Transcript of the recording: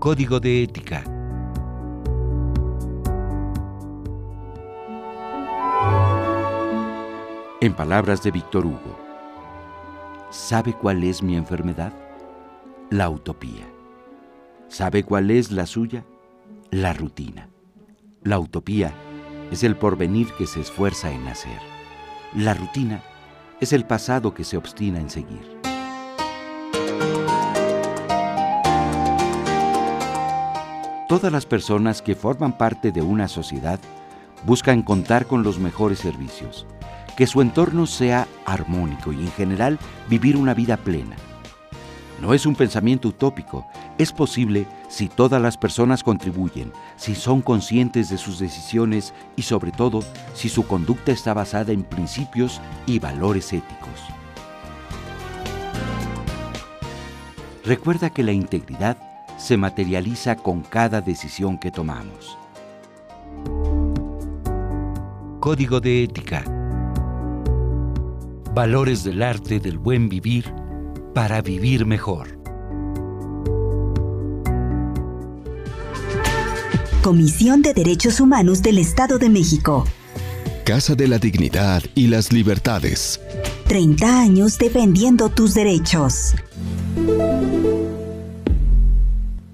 Código de ética. En palabras de Víctor Hugo, ¿sabe cuál es mi enfermedad? La utopía. ¿Sabe cuál es la suya? La rutina. La utopía es el porvenir que se esfuerza en hacer. La rutina es el pasado que se obstina en seguir. Todas las personas que forman parte de una sociedad buscan contar con los mejores servicios, que su entorno sea armónico y en general vivir una vida plena. No es un pensamiento utópico, es posible si todas las personas contribuyen, si son conscientes de sus decisiones y sobre todo si su conducta está basada en principios y valores éticos. Recuerda que la integridad se materializa con cada decisión que tomamos. Código de ética. Valores del arte del buen vivir para vivir mejor. Comisión de Derechos Humanos del Estado de México. Casa de la Dignidad y las Libertades. 30 años defendiendo tus derechos.